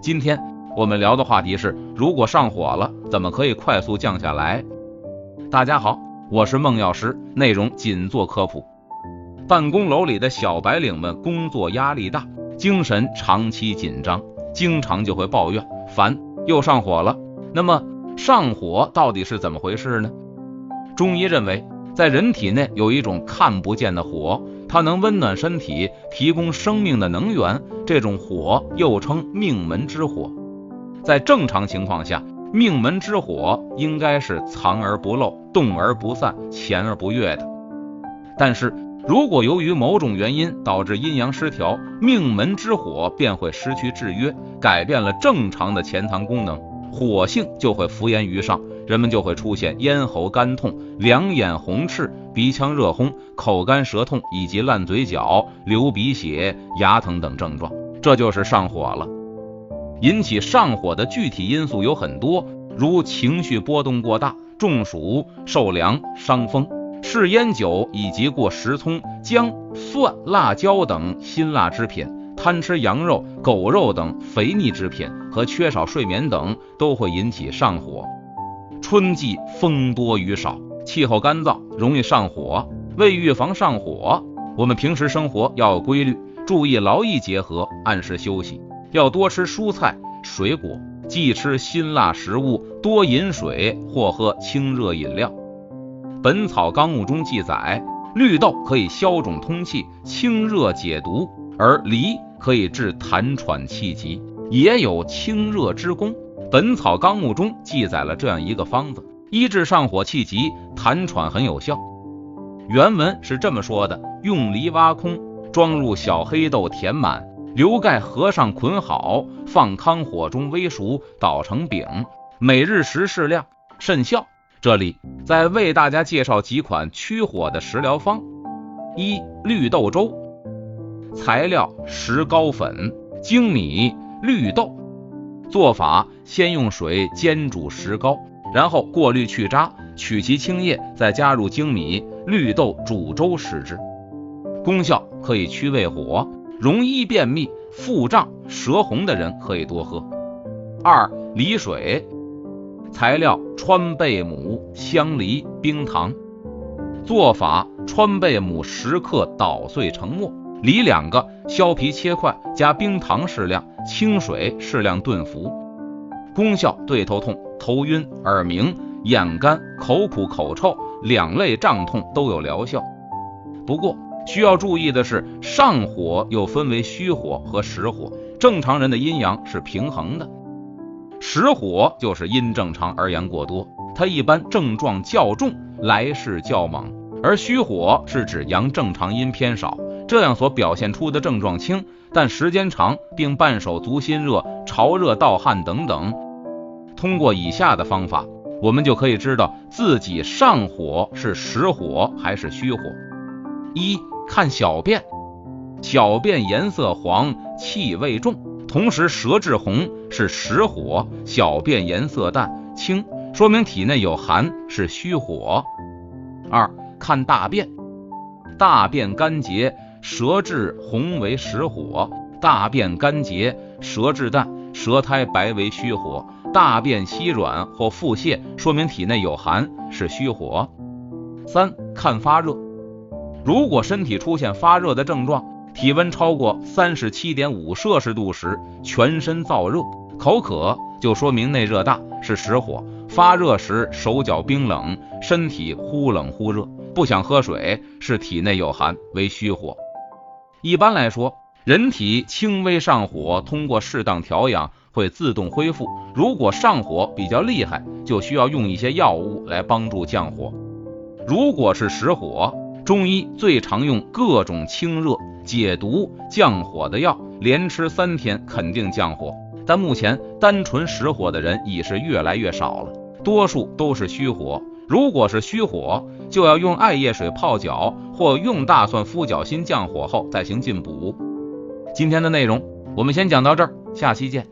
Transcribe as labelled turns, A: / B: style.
A: 今天我们聊的话题是：如果上火了，怎么可以快速降下来？大家好，我是孟药师，内容仅做科普。办公楼里的小白领们工作压力大，精神长期紧张，经常就会抱怨烦，又上火了。那么上火到底是怎么回事呢？中医认为，在人体内有一种看不见的火。它能温暖身体，提供生命的能源。这种火又称命门之火。在正常情况下，命门之火应该是藏而不露、动而不散、潜而不跃的。但是如果由于某种原因导致阴阳失调，命门之火便会失去制约，改变了正常的潜藏功能，火性就会浮延于上。人们就会出现咽喉干痛、两眼红赤、鼻腔热烘、口干舌痛以及烂嘴角、流鼻血、牙疼等症状，这就是上火了。引起上火的具体因素有很多，如情绪波动过大、中暑、受凉、伤风、嗜烟酒以及过食葱、姜、蒜、辣椒等辛辣之品，贪吃羊肉、狗肉等肥腻之品和缺少睡眠等，都会引起上火。春季风多雨少，气候干燥，容易上火。为预防上火，我们平时生活要有规律，注意劳逸结合，按时休息，要多吃蔬菜水果，忌吃辛辣食物，多饮水或喝清热饮料。《本草纲目》中记载，绿豆可以消肿通气、清热解毒，而梨可以治痰喘气急，也有清热之功。《本草纲目》中记载了这样一个方子，医治上火气急、痰喘很有效。原文是这么说的：用梨挖空，装入小黑豆，填满，留盖合上，捆好，放汤火中煨熟，捣成饼，每日食适量，甚效。这里再为大家介绍几款驱火的食疗方：一、绿豆粥。材料：石膏粉、粳米、绿豆。做法：先用水煎煮石膏，然后过滤去渣，取其清液，再加入粳米、绿豆煮粥食之。功效可以驱胃火，容易便秘、腹胀、舌红的人可以多喝。二、梨水。材料：川贝母、香梨、冰糖。做法：川贝母十克捣碎成末，梨两个，削皮切块，加冰糖适量。清水适量炖服，功效对头痛、头晕、耳鸣、眼干、口苦、口臭两类胀痛都有疗效。不过需要注意的是，上火又分为虚火和实火，正常人的阴阳是平衡的。实火就是阴正常而阳过多，它一般症状较重，来势较猛；而虚火是指阳正常，阴偏少。这样所表现出的症状轻，但时间长，并伴手足心热、潮热、盗汗等等。通过以下的方法，我们就可以知道自己上火是实火还是虚火。一看小便，小便颜色黄，气味重，同时舌质红，是实火；小便颜色淡清，说明体内有寒，是虚火。二看大便，大便干结。舌质红为实火，大便干结；舌质淡，舌苔白为虚火。大便稀软或腹泻，说明体内有寒，是虚火。三看发热，如果身体出现发热的症状，体温超过三十七点五摄氏度时，全身燥热、口渴，就说明内热大，是实火。发热时手脚冰冷，身体忽冷忽热，不想喝水，是体内有寒，为虚火。一般来说，人体轻微上火，通过适当调养会自动恢复。如果上火比较厉害，就需要用一些药物来帮助降火。如果是实火，中医最常用各种清热、解毒、降火的药，连吃三天肯定降火。但目前单纯实火的人已是越来越少了，多数都是虚火。如果是虚火，就要用艾叶水泡脚，或用大蒜敷脚心降火后再行进补。今天的内容我们先讲到这儿，下期见。